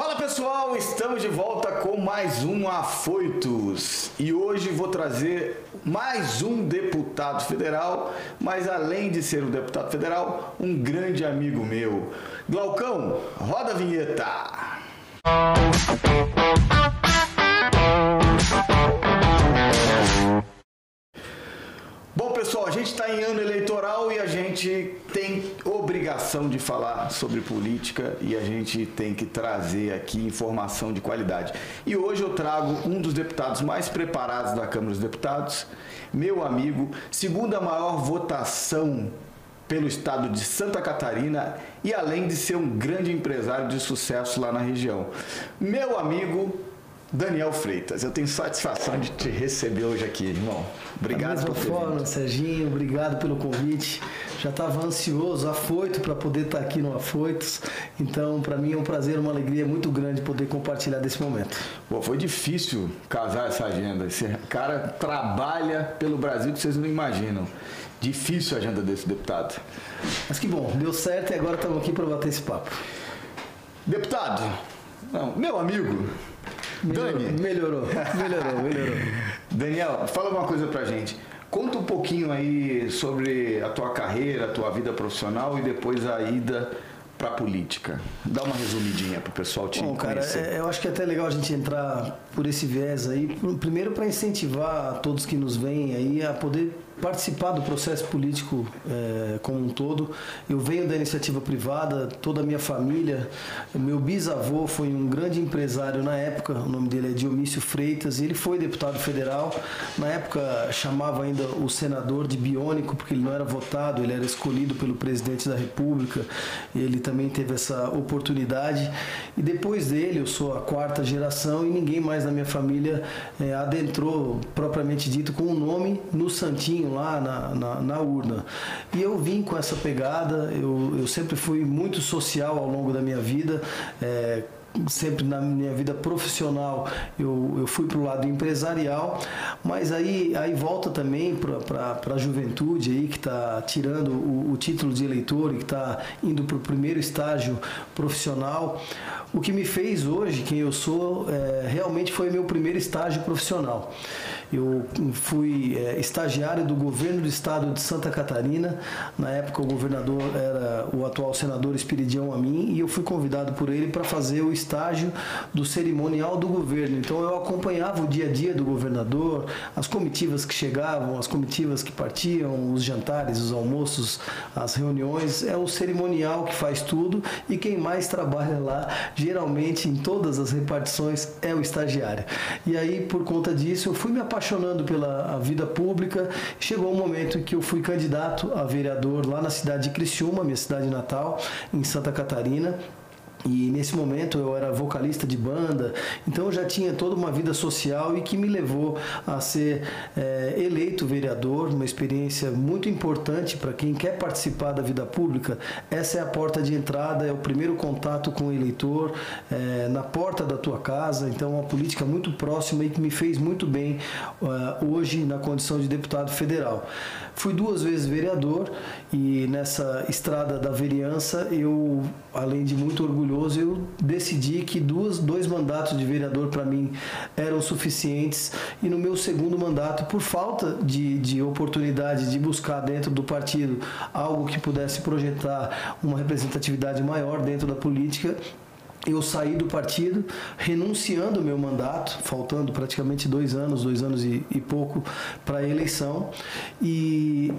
Fala pessoal, estamos de volta com mais um Afoitos e hoje vou trazer mais um deputado federal, mas além de ser um deputado federal, um grande amigo meu. Glaucão, roda a vinheta! Bom, pessoal, a gente está em ano eleitoral e a gente tem obrigação de falar sobre política e a gente tem que trazer aqui informação de qualidade. E hoje eu trago um dos deputados mais preparados da Câmara dos Deputados, meu amigo, segunda maior votação pelo estado de Santa Catarina e além de ser um grande empresário de sucesso lá na região. Meu amigo Daniel Freitas, eu tenho satisfação de te receber hoje aqui, irmão. Obrigado por forma, Serginho, obrigado pelo convite. Já estava ansioso, afoito para poder estar tá aqui no Afoitos. Então, para mim é um prazer, uma alegria muito grande poder compartilhar desse momento. Bom, foi difícil casar essa agenda. Esse cara trabalha pelo Brasil que vocês não imaginam. Difícil a agenda desse deputado. Mas que bom, deu certo e agora estamos aqui para bater esse papo. Deputado, não, meu amigo, Melhorou, Dani. Melhorou, melhorou, melhorou. Daniel, fala uma coisa pra gente. Conta um pouquinho aí sobre a tua carreira, a tua vida profissional e depois a ida para a política. Dá uma resumidinha para o pessoal te Bom, cara, é, eu acho que é até legal a gente entrar por esse viés aí, primeiro para incentivar todos que nos veem aí a poder participar do processo político é, como um todo. Eu venho da iniciativa privada, toda a minha família. Meu bisavô foi um grande empresário na época, o nome dele é Dionísio Freitas, e ele foi deputado federal. Na época chamava ainda o senador de biônico, porque ele não era votado, ele era escolhido pelo presidente da República. Ele também teve essa oportunidade. E depois dele, eu sou a quarta geração e ninguém mais na minha família é, adentrou, propriamente dito, com o nome no Santinho lá na, na, na, urna. E eu vim com essa pegada, eu, eu sempre fui muito social ao longo da minha vida. É, sempre na minha vida profissional eu, eu fui para o lado empresarial, mas aí, aí volta também para a juventude aí que está tirando o, o, título de eleitor e que está indo para o primeiro estágio profissional. O que me fez hoje, quem eu sou, é, realmente foi meu primeiro estágio profissional. Eu fui é, estagiário do governo do estado de Santa Catarina. Na época, o governador era o atual senador Espiridião Amin e eu fui convidado por ele para fazer o estágio do cerimonial do governo. Então, eu acompanhava o dia a dia do governador, as comitivas que chegavam, as comitivas que partiam, os jantares, os almoços, as reuniões. É o cerimonial que faz tudo e quem mais trabalha lá, geralmente em todas as repartições, é o estagiário. E aí, por conta disso, eu fui me apaixonando apaixonando pela vida pública. Chegou um momento em que eu fui candidato a vereador lá na cidade de Criciúma, minha cidade natal, em Santa Catarina. E nesse momento eu era vocalista de banda, então eu já tinha toda uma vida social e que me levou a ser é, eleito vereador, uma experiência muito importante para quem quer participar da vida pública. Essa é a porta de entrada, é o primeiro contato com o eleitor, é, na porta da tua casa, então uma política muito próxima e que me fez muito bem uh, hoje na condição de deputado federal. Fui duas vezes vereador e nessa estrada da vereança eu, além de muito orgulhoso, eu decidi que duas, dois mandatos de vereador para mim eram suficientes e no meu segundo mandato, por falta de, de oportunidade de buscar dentro do partido algo que pudesse projetar uma representatividade maior dentro da política, eu saí do partido, renunciando ao meu mandato, faltando praticamente dois anos, dois anos e, e pouco para a eleição, e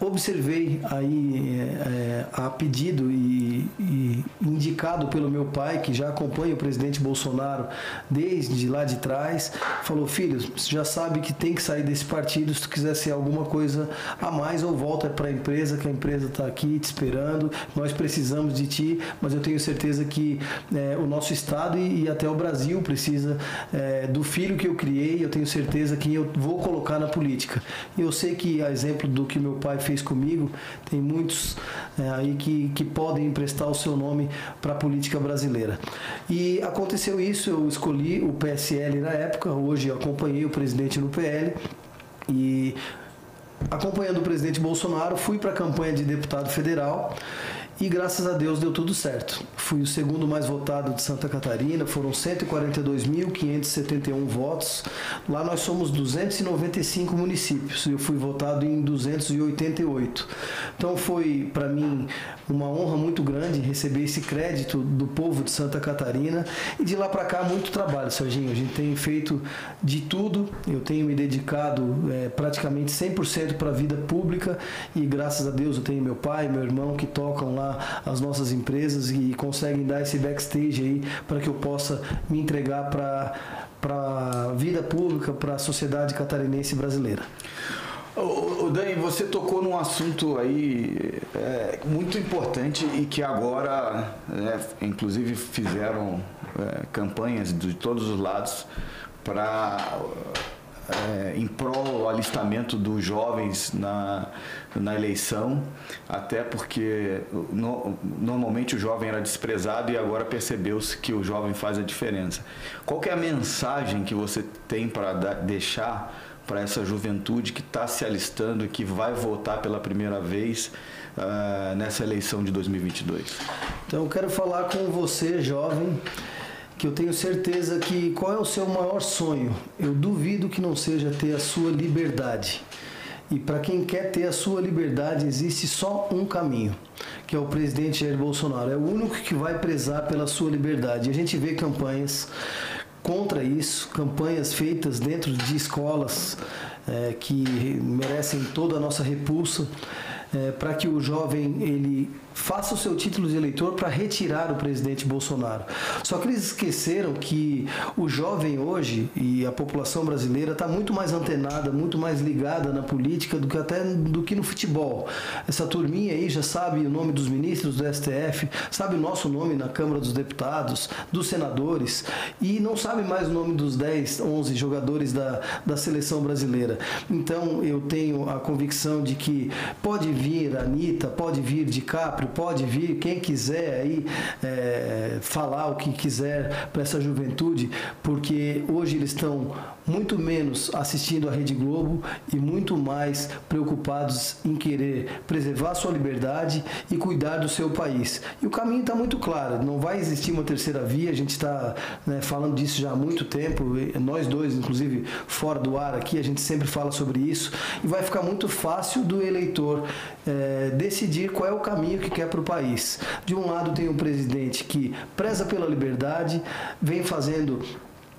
observei aí é, a pedido e, e, indicado pelo meu pai, que já acompanha o presidente Bolsonaro desde lá de trás, falou: filho, você já sabe que tem que sair desse partido se tu quiser ser alguma coisa a mais ou volta para a empresa, que a empresa está aqui te esperando, nós precisamos de ti, mas eu tenho certeza que é, o nosso estado e, e, até o Brasil precisa é, do filho que eu criei, eu tenho certeza que eu vou colocar na política. E eu sei que, a exemplo do que meu pai fez comigo, tem muitos é, aí que, que podem emprestar o seu nome para a política brasileira. E aconteceu isso, eu escolhi o PSL na época, hoje acompanhei o presidente no PL e acompanhando o presidente Bolsonaro, fui para a campanha de deputado federal E graças a Deus deu tudo certo. Fui o segundo mais votado de Santa Catarina, foram 142.571 votos. Lá nós somos 295 municípios e eu fui votado em 288. Então foi para mim uma honra muito grande receber esse crédito do povo de Santa Catarina e de lá para cá muito trabalho, Serginho. A gente tem feito de tudo, eu tenho me dedicado é, praticamente 100% para a vida pública e graças a Deus eu tenho meu pai, meu irmão que tocam lá as nossas empresas e conseguem dar esse backstage aí para que eu possa me entregar para para a vida pública, para a sociedade catarinense brasileira. O Dani, você tocou num assunto aí é, muito importante e que agora, é, inclusive, fizeram é, campanhas de todos os lados para é, em prol do alistamento dos jovens na, na eleição, até porque no, normalmente o jovem era desprezado e agora percebeu-se que o jovem faz a diferença. Qual é a mensagem que você tem para deixar para essa juventude que está se alistando e que vai votar pela primeira vez uh, nessa eleição de 2022? Então eu quero falar com você, jovem, que eu tenho certeza que qual é o seu maior sonho? Eu duvido que não seja ter a sua liberdade. E para quem quer ter a sua liberdade, existe só um caminho, que é o presidente Jair Bolsonaro. É o único que vai prezar pela sua liberdade. E a gente vê campanhas contra isso, campanhas feitas dentro de escolas é, que merecem toda a nossa repulsa, é, para que o jovem ele faça o seu título de eleitor para retirar o presidente Bolsonaro. Só que eles esqueceram que o jovem hoje e a população brasileira está muito mais antenada, muito mais ligada na política do que até do que no futebol. Essa turminha aí já sabe o nome dos ministros do STF, sabe o nosso nome na Câmara dos Deputados, dos senadores e não sabe mais o nome dos 10, 11 jogadores da, da seleção brasileira. Então eu tenho a convicção de que pode vir a Anitta, pode vir Pode vir, quem quiser aí é, falar o que quiser para essa juventude, porque hoje eles estão muito menos assistindo a Rede Globo e muito mais preocupados em querer preservar sua liberdade e cuidar do seu país. E o caminho está muito claro, não vai existir uma terceira via, a gente está né, falando disso já há muito tempo, nós dois, inclusive fora do ar aqui, a gente sempre fala sobre isso, e vai ficar muito fácil do eleitor é, decidir qual é o caminho que quer para o país. De um lado tem um presidente que preza pela liberdade, vem fazendo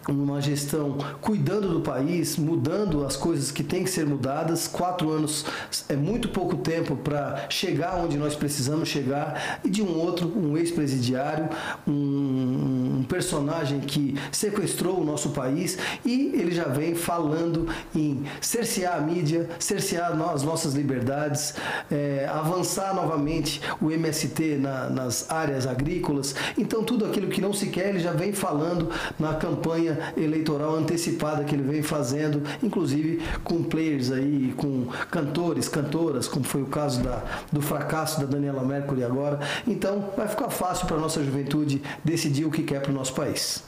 uma gestão cuidando do país, mudando as coisas que têm que ser mudadas. Quatro anos é muito pouco tempo para chegar onde nós precisamos chegar. E de um outro, um ex-presidiário, um, um, personagem que sequestrou o nosso país e ele já vem falando em cercear a mídia, cercear as nossas liberdades, é, avançar novamente o MST na, nas áreas agrícolas. Então, tudo aquilo que não se quer, ele já vem falando na campanha eleitoral antecipada que ele vem fazendo, inclusive com players aí, com cantores, cantoras, como foi o caso da, do fracasso da Daniela Mercury agora. Então, vai ficar fácil para a nossa juventude decidir o que quer para o nosso país.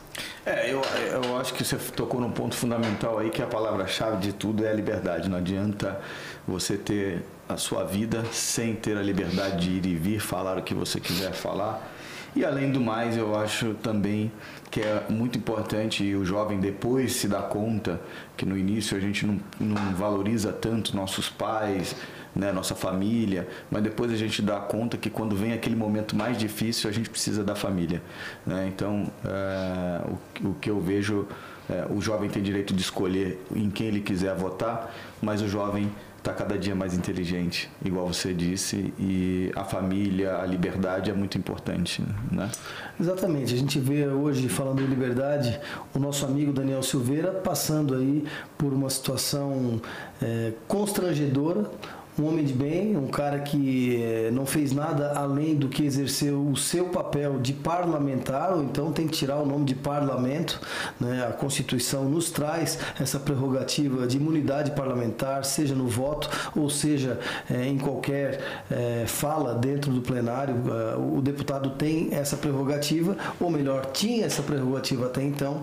É, eu, eu acho que você tocou num ponto fundamental aí, que a palavra-chave de tudo é a liberdade. Não adianta você ter a sua vida sem ter a liberdade de ir e vir, falar o que você quiser falar. E além do mais, eu acho também que é muito importante e o jovem depois se dá conta que no início a gente não, não valoriza tanto nossos pais, né, nossa família, mas depois a gente dá conta que quando vem aquele momento mais difícil a gente precisa da família. Né? Então, é, o, o, que eu vejo, é, o jovem tem direito de escolher em quem ele quiser votar, mas o jovem está cada dia mais inteligente, igual você disse, e a família, a liberdade é muito importante, né? Exatamente. A gente vê hoje, falando em liberdade, o nosso amigo Daniel Silveira passando aí por uma situação é, constrangedora, um homem de bem, um cara que eh, não fez nada além do que exercer o seu papel de parlamentar, ou então tem que tirar o nome de parlamento. Né? A Constituição nos traz essa prerrogativa de imunidade parlamentar, seja no voto ou seja é, em qualquer é, fala dentro do plenário. o deputado tem essa prerrogativa, ou melhor, tinha essa prerrogativa até então,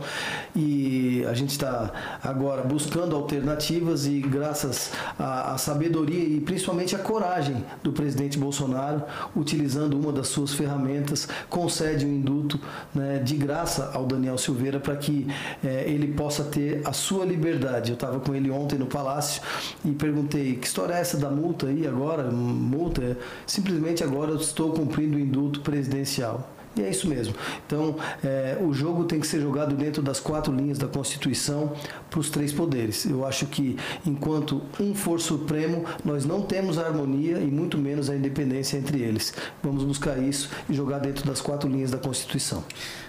e a gente está agora buscando alternativas e graças à, à sabedoria e principalmente a coragem do presidente Bolsonaro, utilizando uma das suas ferramentas, concede um induto né, de graça ao Daniel Silveira para que é, ele possa ter a sua liberdade. Eu estava com ele ontem no Palácio e perguntei: que história é essa da multa aí agora? Multa? Simplesmente agora eu estou cumprindo o induto presidencial. E é isso mesmo. Então, é, o jogo tem que ser jogado dentro das quatro linhas da Constituição para os três poderes. Eu acho que, enquanto um for supremo, nós não temos a harmonia e muito menos a independência entre eles. Vamos buscar isso e jogar dentro das quatro linhas da Constituição.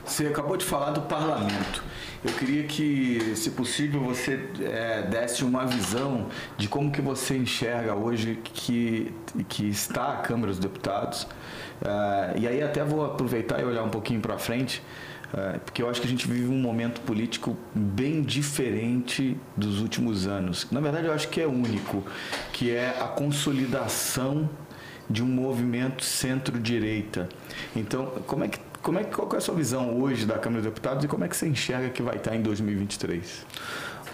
Você acabou de falar do parlamento. Eu queria que, se possível, você é, desse uma visão de como que você enxerga hoje que, que está a Câmara dos Deputados Uh, e aí até vou aproveitar e olhar um pouquinho para frente, uh, porque eu acho que a gente vive um momento político bem diferente dos últimos anos. Na verdade, eu acho que é único, que é a consolidação de um movimento centro-direita. Então, como é que como é, qual é a sua visão hoje da Câmara dos Deputados e como é que você enxerga que vai estar em 2023?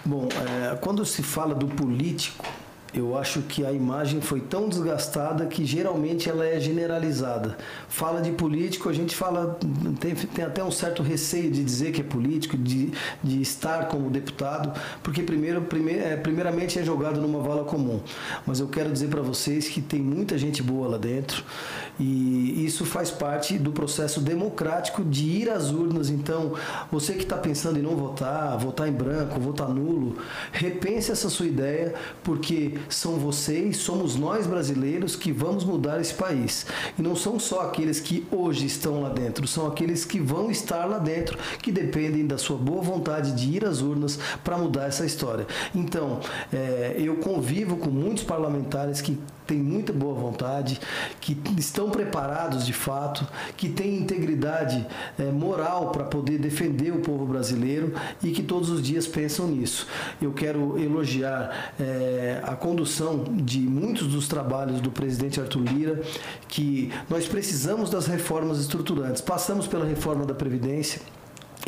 Bom, é, quando se fala do político, eu acho que a imagem foi tão desgastada que geralmente ela é generalizada. Fala de político, a gente fala, tem, tem até um certo receio de dizer que é político, de, de estar como deputado, porque primeiro, primeir, é, primeiramente é jogado numa vala comum. Mas eu quero dizer para vocês que tem muita gente boa lá dentro e isso faz parte do processo democrático de ir às urnas. Então, você que está pensando em não votar, votar em branco, votar nulo, repense essa sua ideia, porque são vocês, somos nós brasileiros que vamos mudar esse país. E não são só aqueles que hoje estão lá dentro, são aqueles que vão estar lá dentro, que dependem da sua boa vontade de ir às urnas para mudar essa história. Então, é, eu convivo com muitos parlamentares que têm muita boa vontade, que estão preparados de fato, que têm integridade é, moral para poder defender o povo brasileiro e que todos os dias pensam nisso. Eu quero elogiar é, a condução de muitos dos trabalhos do presidente Arthur Lira, que nós precisamos das reformas estruturantes. Passamos pela reforma da Previdência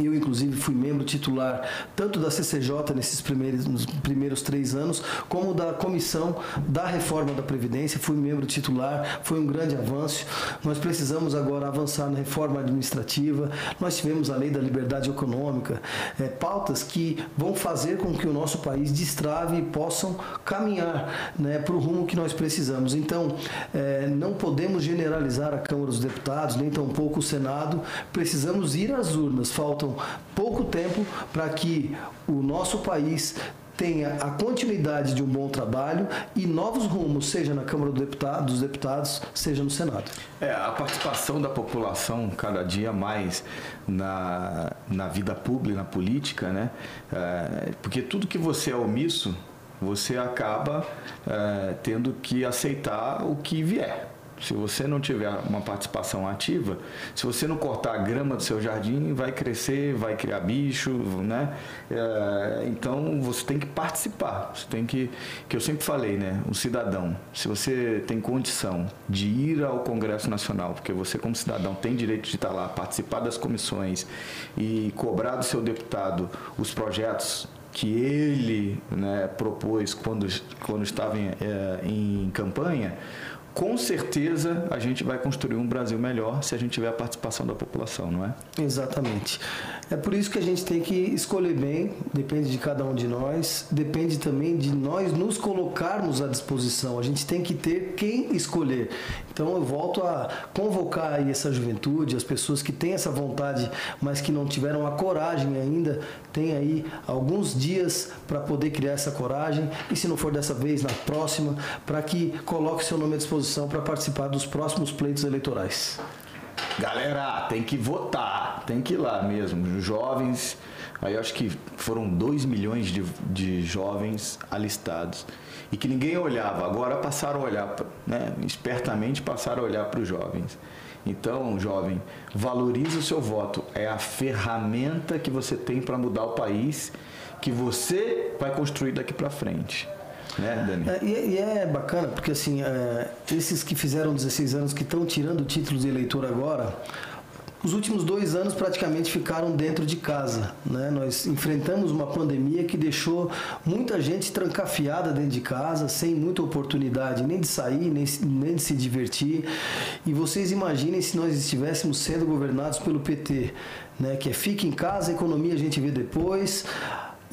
eu, inclusive, fui membro titular tanto da CCJ nesses primeiros, nos primeiros três anos, como da comissão da reforma da Previdência. Fui membro titular, foi um grande avanço. Nós precisamos agora avançar na reforma administrativa. Nós tivemos a lei da liberdade econômica, é, pautas que vão fazer com que o nosso país destrave e possam caminhar né, para o rumo que nós precisamos. Então, é, não podemos generalizar a Câmara dos Deputados, nem tampouco o Senado. Precisamos ir às urnas. Falta faltam pouco tempo para que o nosso país tenha a continuidade de um bom trabalho e novos rumos, seja na Câmara dos Deputados, seja no Senado. É, a participação da população cada dia mais na, na vida pública, na política, né? É, porque tudo que você é omisso, você acaba é, tendo que aceitar o que vier. Se você não tiver uma participação ativa, se você não cortar a grama do seu jardim, vai crescer, vai criar bicho, né? É, então você tem que participar. Você tem que, que eu sempre falei, né? O cidadão, se você tem condição de ir ao Congresso Nacional, porque você como cidadão tem direito de estar lá, participar das comissões e cobrar do seu deputado os projetos que ele né, propôs quando, quando estava em, é, em campanha, com certeza a gente vai construir um Brasil melhor se a gente tiver a participação da população, não é? Exatamente. É por isso que a gente tem que escolher bem, depende de cada um de nós, depende também de nós nos colocarmos à disposição. A gente tem que ter quem escolher. Então eu volto a convocar aí essa juventude, as pessoas que têm essa vontade, mas que não tiveram a coragem ainda, tem aí alguns dias para poder criar essa coragem e se não for dessa vez, na próxima, para que coloque seu nome à disposição para participar dos próximos pleitos eleitorais. Galera, tem que votar, tem que ir lá mesmo. Jovens, aí acho que foram 2 milhões de, de jovens alistados e que ninguém olhava, agora passaram a olhar, né? espertamente passaram a olhar para os jovens. Então, jovem, valorize o seu voto. É a ferramenta que você tem para mudar o país que você vai construir daqui para frente. Né, Dani? É, e, é bacana, porque assim, é, esses que fizeram 16 anos, que estão tirando o título de eleitor agora, os últimos dois anos praticamente ficaram dentro de casa. Né? Nós enfrentamos uma pandemia que deixou muita gente trancafiada dentro de casa, sem muita oportunidade nem de sair, nem, nem de se divertir. E vocês imaginem se nós estivéssemos sendo governados pelo PT, né? que é fique em casa, economia a gente vê depois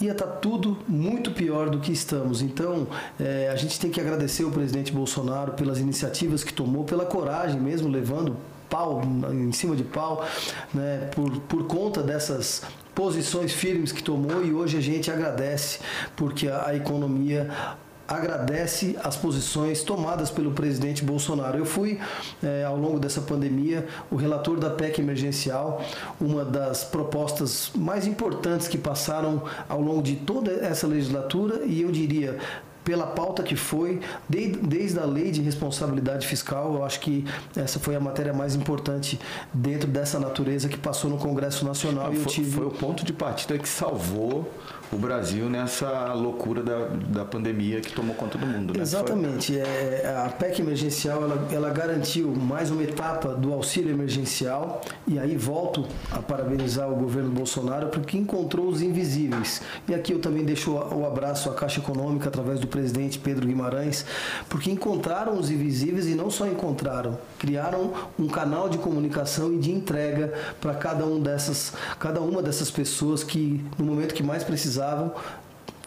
ia estar tá tudo muito pior do que estamos. Então, é, a gente tem que agradecer o presidente Bolsonaro pelas iniciativas que tomou, pela coragem mesmo, levando pau, em cima de pau, né, por, por conta dessas posições firmes que tomou e hoje a gente agradece porque a, a economia agradece as posições tomadas pelo presidente Bolsonaro. Eu fui, é, ao longo dessa pandemia, o relator da PEC emergencial, uma das propostas mais importantes que passaram ao longo de toda essa legislatura e eu diria pela pauta que foi, desde, a lei de responsabilidade fiscal, eu acho que essa foi a matéria mais importante dentro dessa natureza que passou no Congresso Nacional. Foi, e eu tive... foi o ponto de partida que salvou o Brasil nessa loucura da, da pandemia que tomou conta do mundo. Né? Exatamente. É, a PEC emergencial ela, ela garantiu mais uma etapa do auxílio emergencial e aí volto a parabenizar o governo Bolsonaro porque encontrou os invisíveis. E aqui eu também deixo o abraço à Caixa Econômica através do presidente Pedro Guimarães, porque encontraram os invisíveis e não só encontraram, criaram um canal de comunicação e de entrega para cada um dessas, cada uma dessas pessoas que no momento que mais precisavam precisavam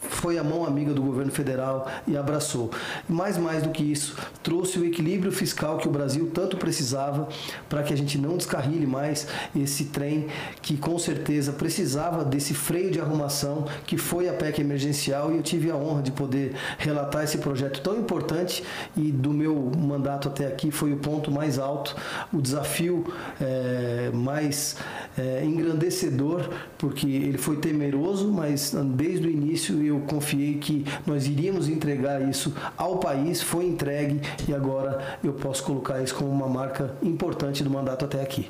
foi a mão amiga do governo federal e abraçou. E mais mais do que isso, trouxe o equilíbrio fiscal que o Brasil tanto precisava para que a gente não descarrile mais esse trem que com certeza precisava desse freio de arrumação que foi a PEC emergencial e eu tive a honra de poder relatar esse projeto tão importante e do meu mandato até aqui foi o ponto mais alto, o desafio é, mais é, engrandecedor, porque ele foi temeroso, mas desde o início eu confiei que nós iríamos entregar isso ao país, foi entregue e agora eu posso colocar isso como uma marca importante do mandato até aqui.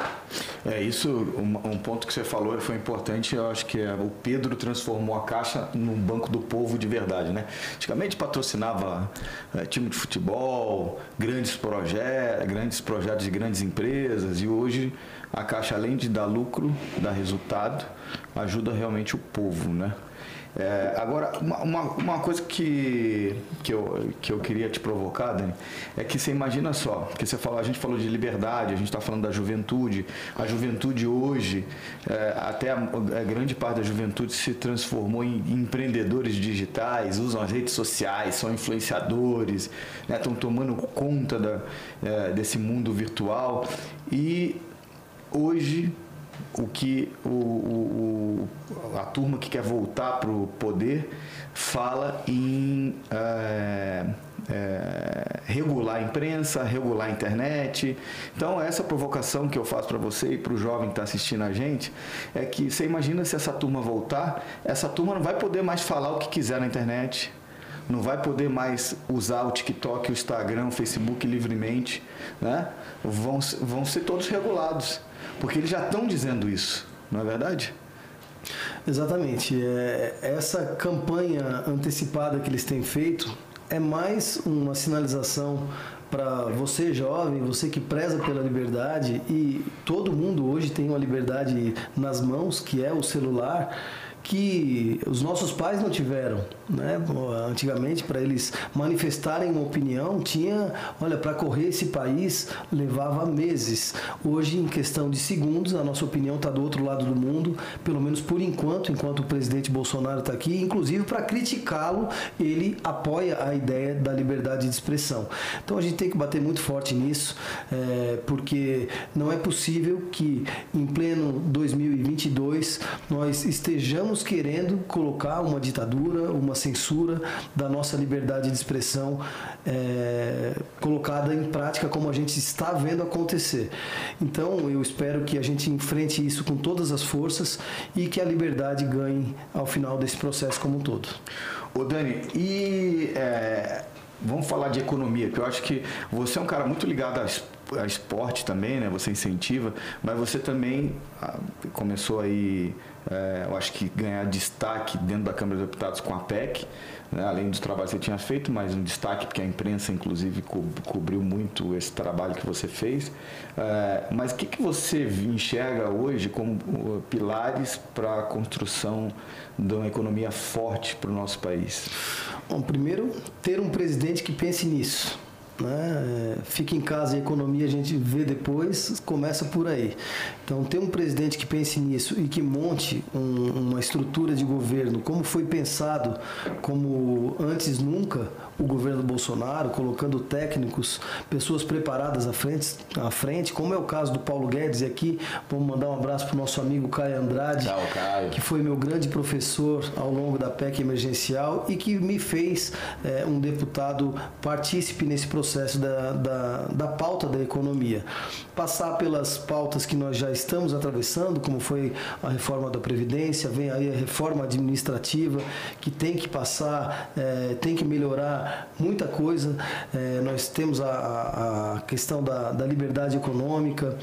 É isso, um, um ponto que você falou foi importante, eu acho que é, o Pedro transformou a Caixa num banco do povo de verdade, né? Antigamente patrocinava é, time de futebol, grandes projetos, grandes projetos de grandes empresas e hoje a Caixa, além de dar lucro, dar resultado, ajuda realmente o povo, né? É, agora, uma, uma, uma, coisa que, que, eu, que eu queria te provocar, Dani, é que você imagina só, que você falou, a gente falou de liberdade, a gente está falando da juventude, a juventude hoje, é, até a, a, grande parte da juventude se transformou em empreendedores digitais, usam as redes sociais, são influenciadores, estão né, tomando conta da, é, desse mundo virtual. E hoje o que o, o, a turma que quer voltar para o poder fala em é, é, regular a imprensa, regular a internet. Então, essa provocação que eu faço para você e para o jovem que está assistindo a gente é que você imagina se essa turma voltar, essa turma não vai poder mais falar o que quiser na internet, não vai poder mais usar o TikTok, o Instagram, o Facebook livremente, né? vão, vão ser todos regulados. Porque eles já estão dizendo isso, não é verdade? Exatamente. É, essa campanha antecipada que eles têm feito é mais uma sinalização para você jovem, você que preza pela liberdade e todo mundo hoje tem uma liberdade nas mãos, que é o celular que os nossos pais não tiveram, né? Antigamente para eles manifestarem uma opinião tinha, olha, para correr esse país levava meses. Hoje em questão de segundos a nossa opinião está do outro lado do mundo, pelo menos por enquanto, enquanto o presidente Bolsonaro está aqui, inclusive para criticá-lo ele apoia a ideia da liberdade de expressão. Então a gente tem que bater muito forte nisso, é, porque não é possível que em pleno 2022 nós estejamos estamos querendo colocar uma ditadura, uma censura da nossa liberdade de expressão é, colocada em prática como a gente está vendo acontecer. Então eu espero que a gente enfrente isso com todas as forças e que a liberdade ganhe ao final desse processo como um todo. Ô Dani, e é, vamos falar de economia, que eu acho que você é um cara muito ligado às a esporte também, né? Você incentiva, mas você também ah, começou aí, é, eu acho que ganhar destaque dentro da Câmara dos Deputados com a PEC, né? além do trabalho que você tinha feito, mas um destaque porque a imprensa, inclusive, co cobriu muito esse trabalho que você fez. É, mas o que, que você enxerga hoje como pilares para a construção de uma economia forte para o nosso país? Bom, primeiro, ter um presidente que pense nisso né? Fica em casa e economia a gente vê depois, começa por aí. Então, ter um presidente que pense nisso e que monte um, uma estrutura de governo, como foi pensado, como antes nunca, o governo Bolsonaro, colocando técnicos, pessoas preparadas à frente, à frente, como é o caso do Paulo Guedes, e aqui vamos mandar um abraço para o nosso amigo Caio Andrade, Tchau, Caio. que foi meu grande professor ao longo da PEC emergencial e que me fez é, um deputado partícipe nesse processo da, da, da pauta da economia. Passar pelas pautas que nós já estamos atravessando, como foi a reforma da Previdência, vem aí a reforma administrativa, que tem que passar, é, tem que melhorar muita coisa. É, nós temos a, a questão da, da liberdade econômica.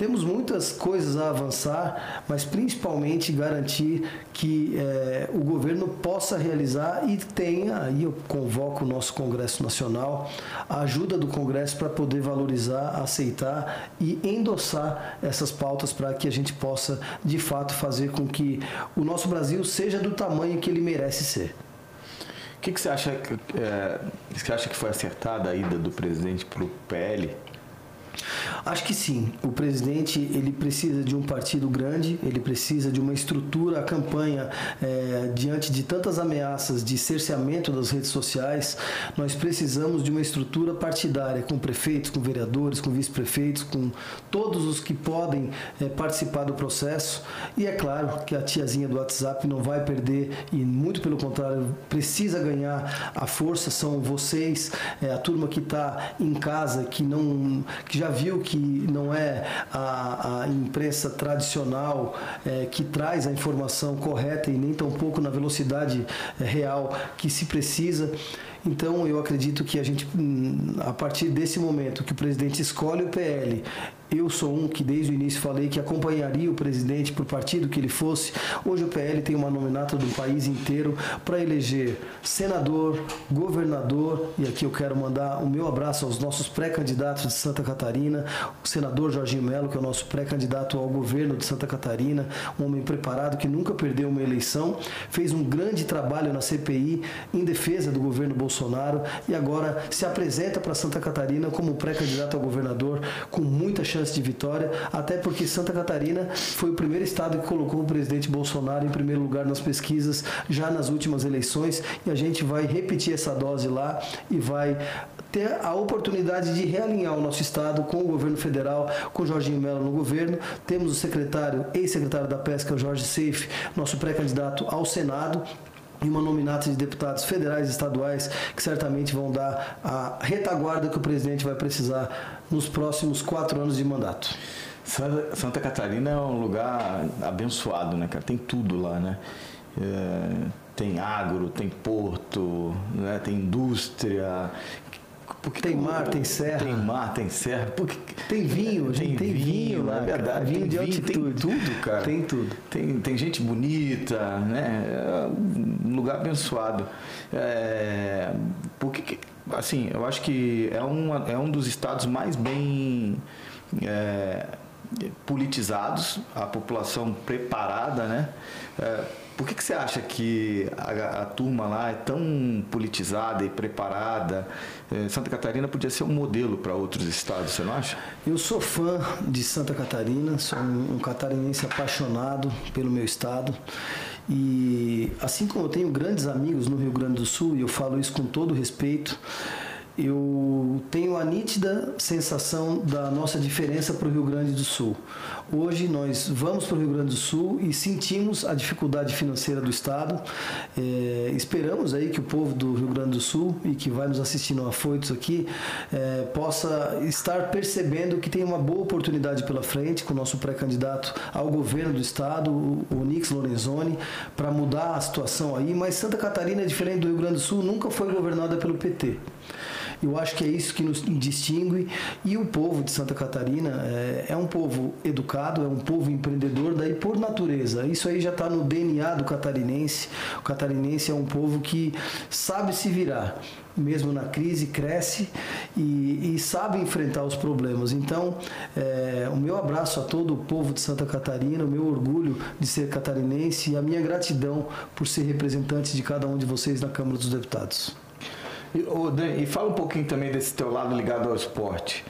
Temos muitas coisas a avançar, mas principalmente garantir que é, o governo possa realizar e tenha, aí eu convoco o nosso Congresso Nacional, a ajuda do Congresso para poder valorizar, aceitar e endossar essas pautas para que a gente possa, de fato, fazer com que o nosso Brasil seja do tamanho que ele merece ser. O que, que, você acha que é, você acha que foi acertada a ida do presidente para o PL? Acho que sim. O presidente ele precisa de um partido grande, ele precisa de uma estrutura, a campanha é, diante de tantas ameaças de cerceamento das redes sociais, nós precisamos de uma estrutura partidária com prefeitos, com vereadores, com vice-prefeitos, com todos os que podem é, participar do processo. E é claro que a tiazinha do WhatsApp não vai perder e muito pelo contrário precisa ganhar a força. São vocês, é, a turma que está em casa, que não que já viu que não é a, a imprensa tradicional é, que traz a informação correta e nem tampouco na velocidade é, real que se precisa. Então eu acredito que a gente, hum, a partir desse momento que o presidente escolhe o PL eu sou um que desde o início falei que acompanharia o presidente por partido que ele fosse. Hoje o PL tem uma nominata do país inteiro para eleger senador, governador, e aqui eu quero mandar o meu abraço aos nossos pré-candidatos de Santa Catarina, o senador Jorginho Melo, que é o nosso pré-candidato ao governo de Santa Catarina, um homem preparado que nunca perdeu uma eleição, fez um grande trabalho na CPI em defesa do governo Bolsonaro e agora se apresenta para Santa Catarina como pré-candidato ao governador com muita chance chance de vitória, até porque Santa Catarina foi o primeiro estado que colocou o presidente Bolsonaro em primeiro lugar nas pesquisas já nas últimas eleições e a gente vai repetir essa dose lá e vai ter a oportunidade de realinhar o nosso estado com o governo federal, com Jorginho Mello no governo. Temos o secretário, ex-secretário da Pesca, Jorge Seife, nosso pré-candidato ao Senado, e uma nominata de deputados federais e estaduais que certamente vão dar a retaguarda que o presidente vai precisar nos próximos quatro anos de mandato. Santa Catarina é um lugar abençoado, né, cara? Tem tudo lá, né? É, tem agro, tem porto, né? tem indústria, porque tem mar, tem serra. Tem mar, tem serra. Porque tem vinho, tem, tem vinho, vinho lá, é verdade. Vinho tem de vinho, altitude. Tem tudo, cara. Tem tudo. Tem, tem gente bonita, né? É um lugar abençoado. É, porque, assim, eu acho que é, uma, é um dos estados mais bem é, politizados, a população preparada, né? É, por que, que você acha que a, a, turma lá é tão politizada e preparada? É, Santa Catarina podia ser um modelo para outros estados, você não acha? Eu sou fã de Santa Catarina, sou um, um catarinense apaixonado pelo meu estado. E assim como eu tenho grandes amigos no Rio Grande do Sul, e eu falo isso com todo respeito, eu tenho a nítida sensação da nossa diferença para o Rio Grande do Sul. Hoje nós vamos para o Rio Grande do Sul e sentimos a dificuldade financeira do Estado. É, esperamos aí que o povo do Rio Grande do Sul e que vai nos assistir no Afoitos aqui é, possa estar percebendo que tem uma boa oportunidade pela frente com o nosso pré-candidato ao governo do Estado, o Nix Lorenzoni, para mudar a situação aí. Mas Santa Catarina, diferente do Rio Grande do Sul, nunca foi governada pelo PT. Eu acho que é isso que nos distingue. E o povo de Santa Catarina é, é um povo educado, é um povo empreendedor, daí por natureza. Isso aí já está no DNA do catarinense. O catarinense é um povo que sabe se virar mesmo na crise, cresce e, e sabe enfrentar os problemas. Então, é, o meu abraço a todo o povo de Santa Catarina, o meu orgulho de ser catarinense e a minha gratidão por ser representante de cada um de vocês na Câmara dos Deputados. E, e fala um pouquinho também desse teu lado ligado ao esporte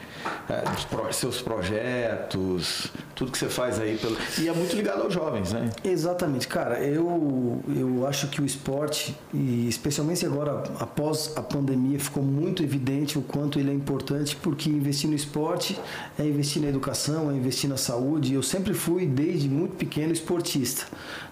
é, seus projetos, tudo que você faz aí. Pelo... E é muito ligado aos jovens, né? Exatamente, cara. Eu, eu acho que o esporte, e especialmente agora após a pandemia, ficou muito evidente o quanto ele é importante, porque investir no esporte é investir na educação, é investir na saúde. Eu sempre fui, desde muito pequeno, esportista.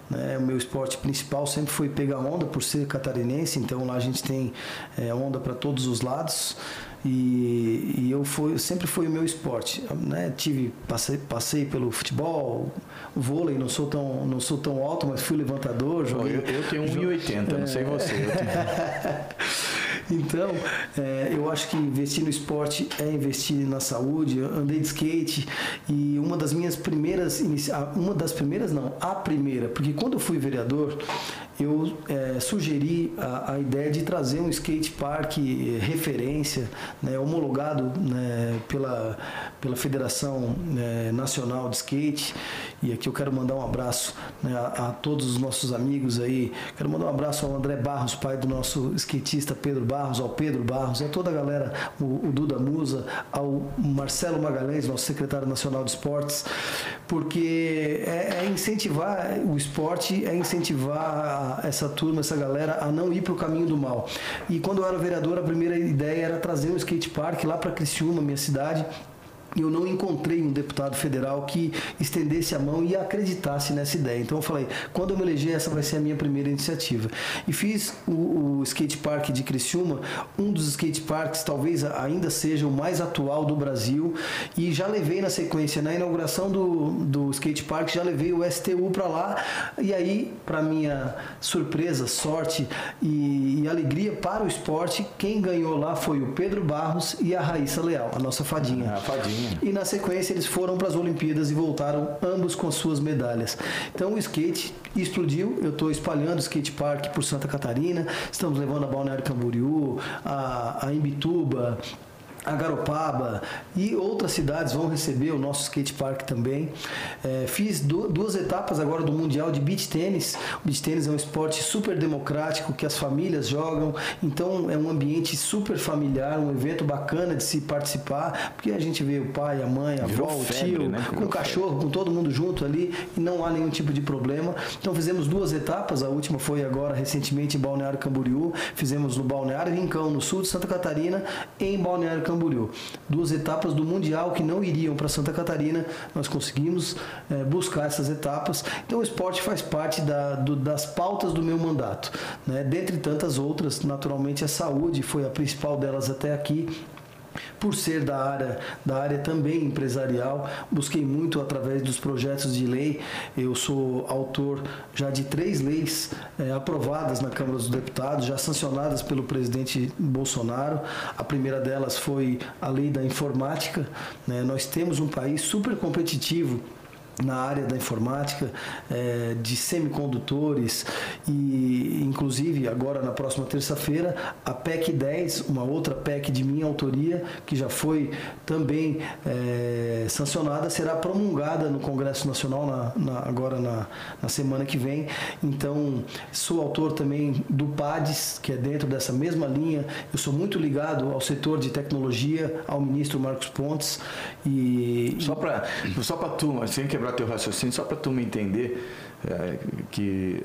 Né? O meu esporte principal sempre foi pegar onda, por ser catarinense, então lá a gente tem é, onda para todos os lados. E, e eu fui, sempre foi o meu esporte, né? Tive passei, passei pelo futebol, vôlei, não sou tão não sou tão alto, mas fui levantador, joguei. Eu, eu tenho 1,80, é... não sei você. Então, é, eu acho que investir no esporte é investir na saúde. Eu andei de skate e uma das minhas primeiras, uma das primeiras não, a primeira, porque quando eu fui vereador, eu é, sugeri a, a, ideia de trazer um skate park referência, né, homologado né, pela, pela Federação né, Nacional de Skate. E aqui eu quero mandar um abraço né, a, a, todos os nossos amigos aí. Quero mandar um abraço ao André Barros, pai do nosso skatista Pedro Barros, ao Pedro Barros, a toda a galera, o, o Duda Musa, ao Marcelo Magalhães, nosso secretário nacional de esportes, porque é, é incentivar o esporte, é incentivar essa turma, essa galera a não ir para o caminho do mal. E quando eu era vereador, a primeira ideia era trazer um skate park lá para Criciúma, minha cidade, eu não encontrei um deputado federal que estendesse a mão e acreditasse nessa ideia. Então eu falei, quando eu me eleger, essa vai ser a minha primeira iniciativa. E fiz o, o skate park de Criciúma, um dos skate parks talvez ainda seja o mais atual do Brasil, e já levei na sequência, na inauguração do, do skate park, já levei o STU para lá, e aí, para minha surpresa, sorte e, e alegria para o esporte, quem ganhou lá foi o Pedro Barros e a Raíssa Leal, a nossa fadinha. A fadinha. E na sequência eles foram para as Olimpíadas e voltaram ambos com suas medalhas. Então o skate explodiu. Eu estou espalhando o skate park por Santa Catarina. Estamos levando a Balneário Camboriú, a, a Imbituba, a Garopaba e outras cidades vão receber o nosso skate park também. É, fiz duas etapas agora do Mundial de Beach Tênis. O beach tênis é um esporte super democrático que as famílias jogam, então é um ambiente super familiar, um evento bacana de se participar, porque a gente vê o pai, a mãe, a avó, o tio, né? com o cachorro, com todo mundo junto ali e não há nenhum tipo de problema. Então fizemos duas etapas, a última foi agora recentemente em Balneário Camboriú, fizemos no Balneário Rincão, no sul de Santa Catarina, em Balneário Camboriú. Duas etapas do Mundial que não iriam para Santa Catarina, nós conseguimos é, buscar essas etapas. Então o esporte faz parte da, do, das pautas do meu mandato. Né? Dentre tantas outras, naturalmente a saúde foi a principal delas até aqui por ser da área, da área também empresarial, busquei muito através dos projetos de lei. Eu sou autor já de três leis é, aprovadas na Câmara dos Deputados, já sancionadas pelo presidente Bolsonaro. A primeira delas foi a lei da informática. Né? Nós temos um país super competitivo na área da informática, é, de semicondutores e, inclusive, agora na próxima terça-feira, a PEC 10, uma outra PEC de minha autoria, que já foi também é, sancionada, será promulgada no Congresso Nacional na, na, agora na, na semana que vem. Então, sou autor também do PADES, que é dentro dessa mesma linha. Eu sou muito ligado ao setor de tecnologia, ao ministro Marcos Pontes. E, só para só a turma, sem quebrar quebrar teu raciocínio, só para tu me entender é, que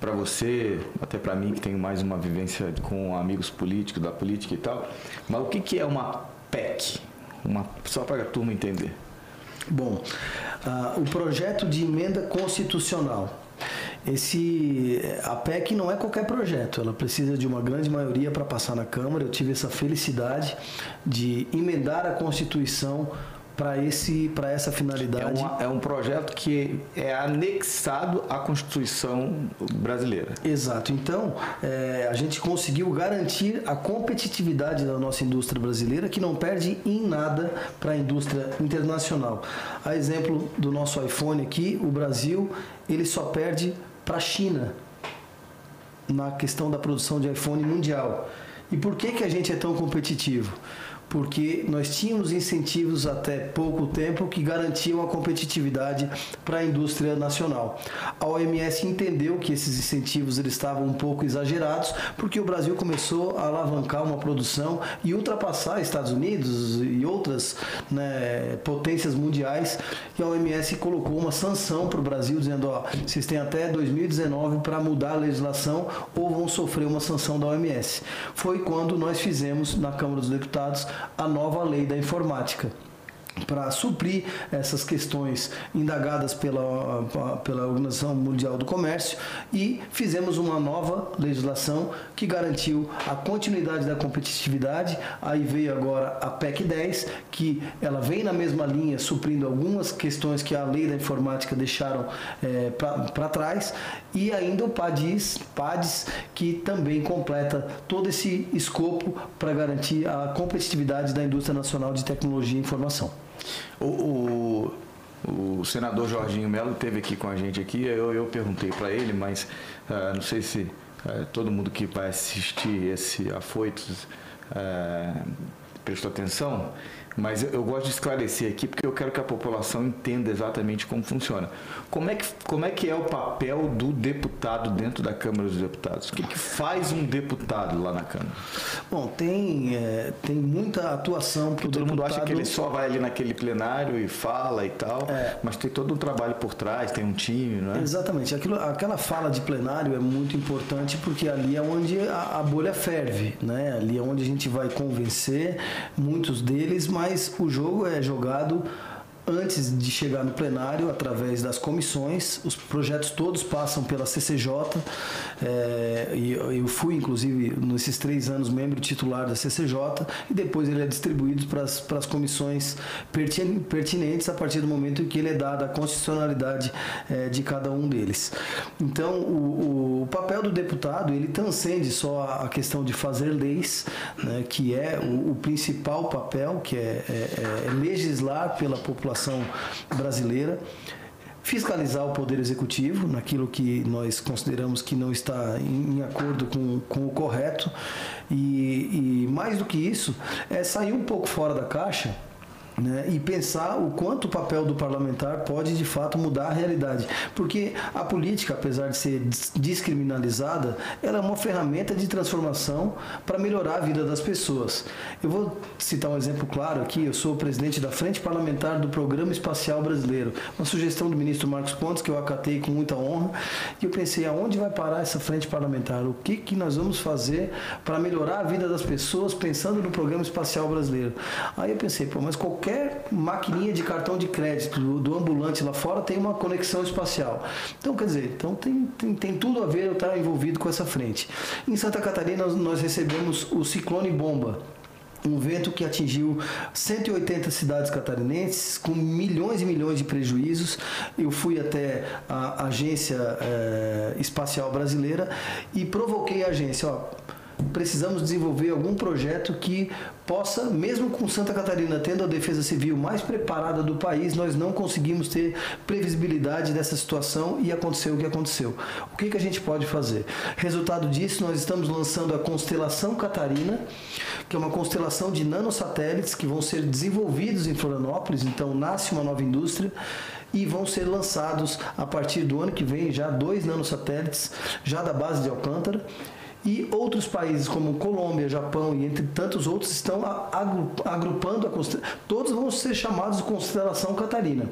para você, até para mim que tenho mais uma vivência com amigos políticos, da política e tal, mas o que, que é uma PEC? Uma, só para a turma entender. Bom, uh, o projeto de emenda constitucional. Esse, a PEC não é qualquer projeto, ela precisa de uma grande maioria para passar na Câmara. Eu tive essa felicidade de emendar a Constituição para esse para essa finalidade. É, uma, é, um projeto que é anexado à Constituição brasileira. Exato. Então é, a gente conseguiu garantir a competitividade da nossa indústria brasileira, que não perde em nada para a indústria internacional. A exemplo do nosso iPhone aqui, o Brasil ele só perde para a China na questão da produção de iPhone mundial. E por que, que a gente é tão competitivo? Porque nós tínhamos incentivos até pouco tempo que garantiam a competitividade para a indústria nacional. A OMS entendeu que esses incentivos eles estavam um pouco exagerados, porque o Brasil começou a alavancar uma produção e ultrapassar Estados Unidos e outras né, potências mundiais. E a OMS colocou uma sanção para o Brasil, dizendo: ó, vocês têm até 2019 para mudar a legislação ou vão sofrer uma sanção da OMS. Foi quando nós fizemos na Câmara dos Deputados a nova lei da informática para suprir essas questões indagadas pela, pela Organização Mundial do Comércio e fizemos uma nova legislação que garantiu a continuidade da competitividade. Aí veio agora a PEC 10, que ela vem na mesma linha, suprindo algumas questões que a lei da informática deixaram é, para trás, e ainda o PADIS, PADIS, que também completa todo esse escopo para garantir a competitividade da indústria nacional de tecnologia e informação. O, o, o senador Jorginho Melo esteve aqui com a gente aqui, eu, eu perguntei para ele, mas uh, não sei se uh, todo mundo que vai assistir esse Afoitos uh, prestou atenção, mas eu, gosto de esclarecer aqui porque eu quero que a população entenda exatamente como funciona. Como é que, como é, que é o papel do deputado dentro da Câmara dos Deputados? O que, que faz um deputado lá na Câmara? Bom, tem, é, tem muita atuação para o deputado. Todo mundo acha que ele só vai ali naquele plenário e fala e tal, é. mas tem todo um trabalho por trás, tem um time, não é? Exatamente. Aquilo, aquela fala de plenário é muito importante porque ali é onde a, a bolha ferve, né? ali é onde a gente vai convencer muitos deles, mas mas o jogo é jogado antes de chegar no plenário, através das comissões, os projetos todos passam pela CCJ, é, e eu fui, inclusive, nesses três anos, membro titular da CCJ, e depois ele é distribuído para as, para as comissões pertinentes a partir do momento em que ele é dado a constitucionalidade é, de cada um deles. Então, o, o, papel do deputado, ele transcende só a questão de fazer leis, né, que é o, o principal papel, que é, é, é legislar pela população população brasileira, fiscalizar o poder executivo naquilo que nós consideramos que não está em, acordo com, com o correto. E, e mais do que isso é sair um pouco fora da caixa né, e pensar o quanto o papel do parlamentar pode de fato mudar a realidade. Porque a política, apesar de ser descriminalizada, ela é uma ferramenta de transformação para melhorar a vida das pessoas. Eu vou citar um exemplo claro aqui: eu sou o presidente da Frente Parlamentar do Programa Espacial Brasileiro, uma sugestão do ministro Marcos Pontes que eu acatei com muita honra. E eu pensei: aonde vai parar essa frente parlamentar? O que, que nós vamos fazer para melhorar a vida das pessoas pensando no Programa Espacial Brasileiro? Aí eu pensei: pô, mas qualquer qualquer maquininha de cartão de crédito do, do, ambulante lá fora tem uma conexão espacial. Então, quer dizer, então tem, tem, tem tudo a ver eu estar envolvido com essa frente. Em Santa Catarina, nós, nós recebemos o ciclone bomba um vento que atingiu 180 cidades catarinenses com milhões e milhões de prejuízos. Eu fui até a Agência é, Espacial Brasileira e provoquei a agência, ó, precisamos desenvolver algum projeto que possa, mesmo com Santa Catarina tendo a defesa civil mais preparada do país, nós não conseguimos ter previsibilidade dessa situação e aconteceu o que aconteceu. O que, que a gente pode fazer? Resultado disso, nós estamos lançando a constelação Catarina, que é uma constelação de nanosatélites que vão ser desenvolvidos em Florianópolis, então nasce uma nova indústria e vão ser lançados a partir do ano que vem já dois nanosatélites já da base de Alcântara e outros países como Colômbia, Japão e entre tantos outros estão agrupando a todos vão ser chamados de constelação Catarina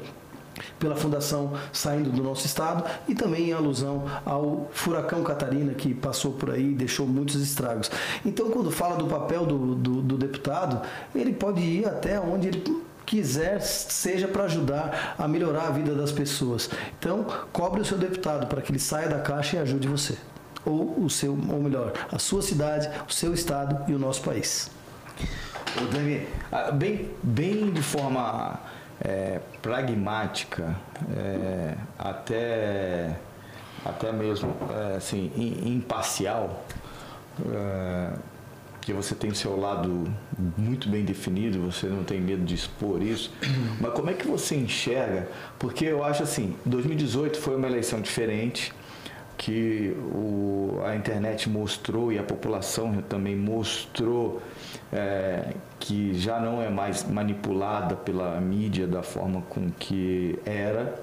pela fundação saindo do nosso estado e também em alusão ao furacão Catarina que passou por aí e deixou muitos estragos. Então, quando fala do papel do, do, do deputado, ele pode ir até onde ele quiser, seja para ajudar a melhorar a vida das pessoas. Então, cobre o seu deputado para que ele saia da caixa e ajude você ou o seu, ou melhor, a sua cidade, o seu estado e o nosso país. O Dani, ah, bem, bem de forma é, pragmática, é, até, até mesmo é, assim, imparcial, é, que você tem o seu lado muito bem definido, você não tem medo de expor isso, mas como é que você enxerga? Porque eu acho assim, 2018 foi uma eleição diferente, que o, a internet mostrou e a população também mostrou é, que já não é mais manipulada pela mídia da forma com que era,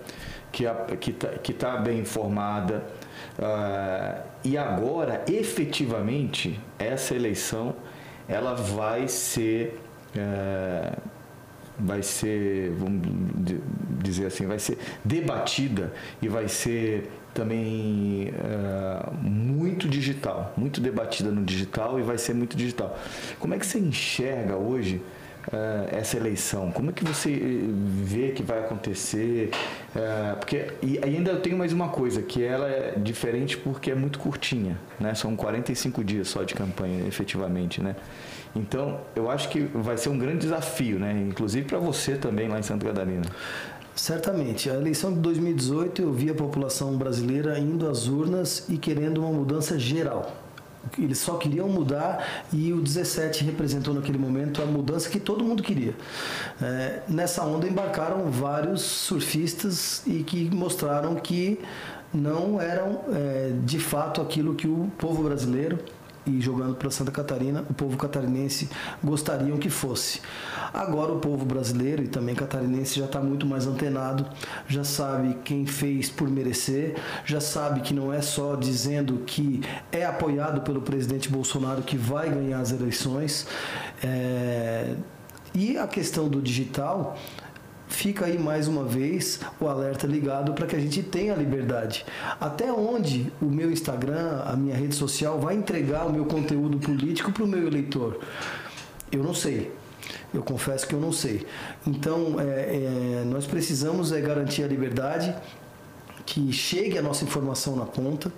que está que tá bem informada. Uh, e agora, efetivamente, essa eleição ela vai ser. Uh, vai ser, vamos dizer assim, vai ser debatida e vai ser também uh, muito digital, muito debatida no digital e vai ser muito digital. Como é que você enxerga hoje uh, essa eleição? Como é que você vê que vai acontecer? Porque e ainda eu tenho mais uma coisa que ela é diferente porque é muito curtinha, né? São 45 dias só de campanha, efetivamente, né? Então, eu acho que vai ser um grande desafio, né? Inclusive para você também lá em Santa Catarina. Certamente. A eleição de 2018 eu vi a população brasileira indo às urnas e querendo uma mudança geral. Eles só queriam mudar e o 17 representou naquele momento a mudança que todo mundo queria. É, nessa onda embarcaram vários surfistas e que mostraram que não eram é, de fato aquilo que o povo brasileiro e jogando para Santa Catarina, o povo catarinense gostariam que fosse. Agora o povo brasileiro e também catarinense já está muito mais antenado, já sabe quem fez por merecer, já sabe que não é só dizendo que é apoiado pelo presidente Bolsonaro que vai ganhar as eleições. É... E a questão do digital, fica aí mais uma vez o alerta ligado para que a gente tenha liberdade. Até onde o meu Instagram, a minha rede social, vai entregar o meu conteúdo político para o meu eleitor? Eu não sei. Eu confesso que eu não sei. Então, é, é, nós precisamos é, garantir a liberdade, que chegue a nossa informação na ponta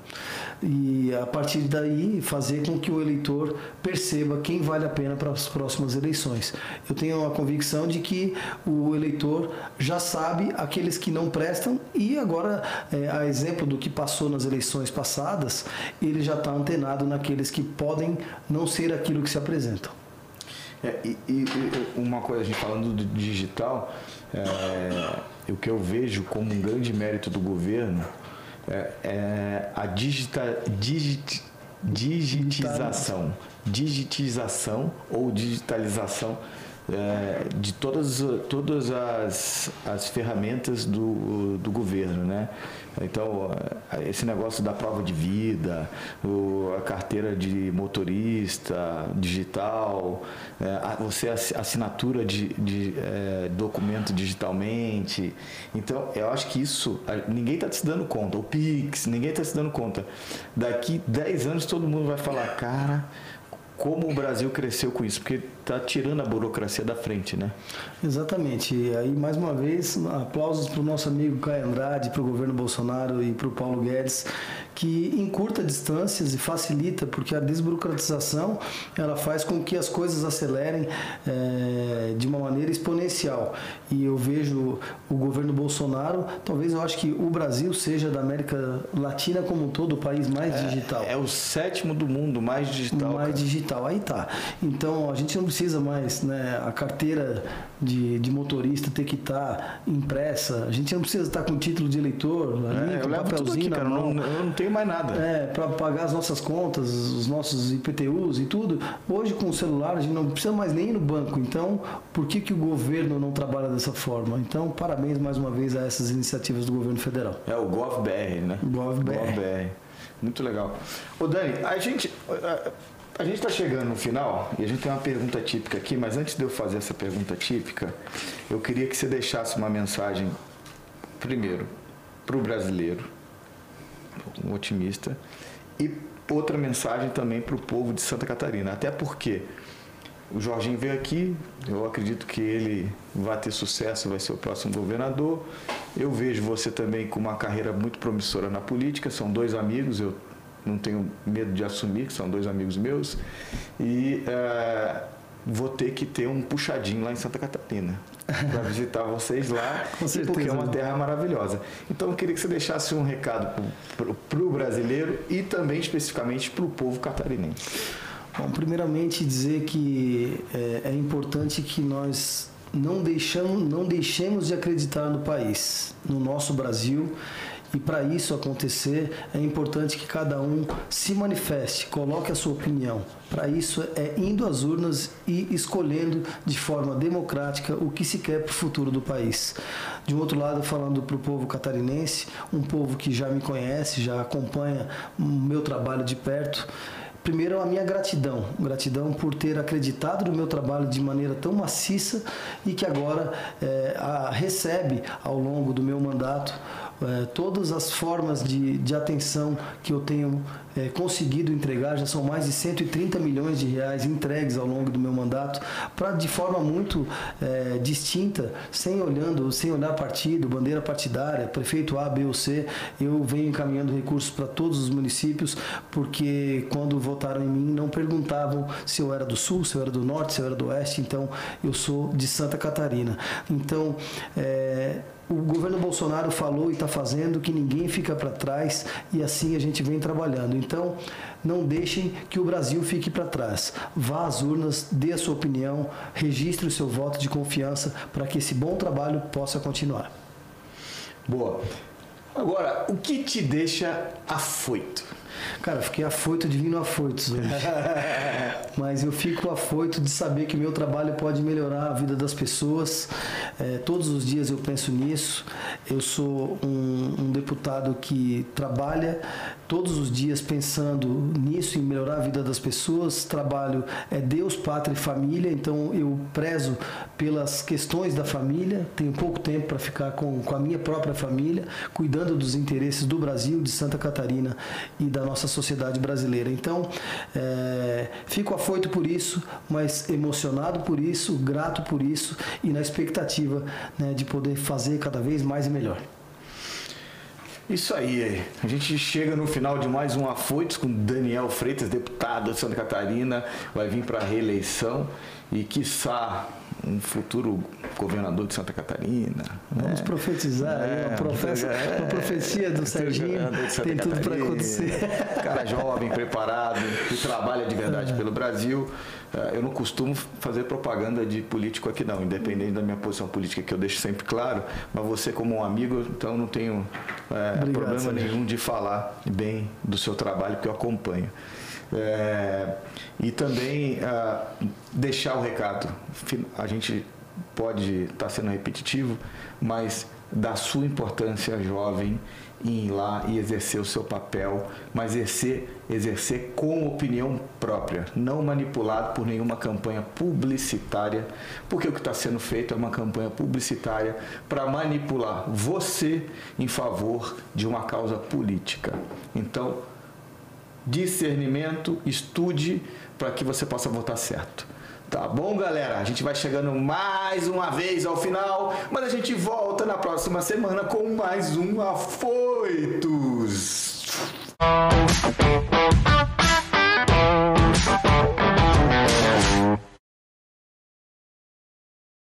e a partir daí fazer com que o eleitor perceba quem vale a pena para as próximas eleições. Eu tenho a convicção de que o eleitor já sabe aqueles que não prestam e agora, é, a exemplo do que passou nas eleições passadas, ele já está antenado naqueles que podem não ser aquilo que se apresentam. É, e, e, uma coisa, a gente falando do digital, é, o que eu vejo como um grande mérito do governo é, é a digita, digit, digitização, digitização ou digitalização é, de todas, todas as, as ferramentas do, do governo, né? Então, esse negócio da prova de vida, a carteira de motorista digital, é, você assinatura de, de é, documento digitalmente. Então, eu acho que isso, ninguém está se dando conta. O Pix, ninguém está se dando conta. Daqui 10 anos todo mundo vai falar, cara, como o Brasil cresceu com isso, porque está tirando a burocracia da frente, né? Exatamente. E aí, mais uma vez, aplausos para o nosso amigo Caio Andrade, para o governo Bolsonaro e para o Paulo Guedes, que encurta distâncias e facilita, porque a desburocratização ela faz com que as coisas acelerem é, de uma maneira exponencial. E eu vejo o governo Bolsonaro, talvez eu acho que o Brasil seja da América Latina como um todo o país mais é, digital. É o sétimo do mundo mais digital. Mais cara. digital, aí tá. Então a gente não precisa mais, né, a carteira de, de motorista ter que estar tá impressa, a gente não precisa estar tá com título de eleitor ali, é, com papelzinho aqui, cara, não, eu não tenho mais nada. É, para pagar as nossas contas, os nossos IPTUs e tudo. Hoje com o celular a gente não precisa mais nem ir no banco. Então, por que, que o governo não trabalha dessa forma? Então, parabéns mais uma vez a essas iniciativas do governo federal. É o GovBR, né? GovBR. GovBR. Muito legal. Ô Dani, a gente a gente está chegando no final e a gente tem uma pergunta típica aqui, mas antes de eu fazer essa pergunta típica, eu queria que você deixasse uma mensagem, primeiro, para o brasileiro, um otimista, e outra mensagem também para o povo de Santa Catarina. Até porque o Jorginho veio aqui, eu acredito que ele vai ter sucesso, vai ser o próximo governador. Eu vejo você também com uma carreira muito promissora na política, são dois amigos, eu não tenho medo de assumir que são dois amigos meus. E uh, vou ter que ter um puxadinho lá em Santa Catarina para visitar vocês lá, porque é uma terra maravilhosa. Então eu queria que você deixasse um recado para o brasileiro e também especificamente para o povo catarinense. Bom, primeiramente dizer que é, é importante que nós não deixamos, não deixemos de acreditar no país, no nosso Brasil e para isso acontecer, é importante que cada um se manifeste, coloque a sua opinião. Para isso, é indo às urnas e escolhendo de forma democrática o que se quer para o futuro do país. De um outro lado, falando para o povo catarinense, um povo que já me conhece, já acompanha o meu trabalho de perto primeiro a minha gratidão, gratidão por ter acreditado no meu trabalho de maneira tão maciça e que agora é, recebe ao longo do meu mandato todas as formas de, de atenção que eu tenho é, conseguido entregar, já são mais de 130 milhões de reais entregues ao longo do meu mandato, para de forma muito é, distinta, sem olhando, sem olhar partido, bandeira partidária, prefeito A, B ou C, eu venho encaminhando recursos para todos os municípios, porque quando votaram em mim não perguntavam se eu era do sul, se eu era do norte, se eu era do oeste, então eu sou de Santa Catarina. Então, é, o governo Bolsonaro falou e está fazendo que ninguém fica para trás e assim a gente vem trabalhando. Então, não deixem que o Brasil fique para trás. Vá às urnas, dê a sua opinião, registre o seu voto de confiança para que esse bom trabalho possa continuar. Boa. Agora, o que te deixa afoito? Cara, eu fiquei afoito de vir no Afoitos hoje. Mas eu fico afoito de saber que meu trabalho pode melhorar a vida das pessoas. É, todos os dias eu penso nisso. Eu sou um, um deputado que trabalha todos os dias pensando nisso, em melhorar a vida das pessoas. Trabalho é Deus, pátria e família, então eu prezo pelas questões da família. Tenho pouco tempo para ficar com, com a minha própria família, cuidando dos interesses do Brasil, de Santa Catarina e da nossa sociedade brasileira. Então, é, fico afoito por isso, mas emocionado por isso, grato por isso e na expectativa né, de poder fazer cada vez mais e melhor. Isso aí, a gente chega no final de mais um Afoitos com Daniel Freitas, deputado de Santa Catarina, vai vir para a reeleição e, quiçá, um futuro governador de Santa Catarina. Vamos né? profetizar, é, uma, profecia, é, uma profecia do Serginho, tem tudo para acontecer. Cara jovem, preparado, que trabalha de verdade é. pelo Brasil. É, eu não costumo fazer propaganda de político aqui não, independente da minha posição política, que eu deixo sempre claro, mas você como um amigo, então não tenho é, Obrigado, problema nenhum de falar bem do seu trabalho, que eu acompanho. É, e também ah, deixar o recado. A gente pode estar tá sendo repetitivo, mas da sua importância jovem em ir lá e exercer o seu papel, mas exercer, exercer com opinião própria, não manipulado por nenhuma campanha publicitária, porque o que está sendo feito é uma campanha publicitária para manipular você em favor de uma causa política. Então, discernimento, estude para que você possa votar certo. Tá bom, galera? A gente vai chegando mais uma vez ao final, mas a gente volta na próxima semana com mais um Afoitos.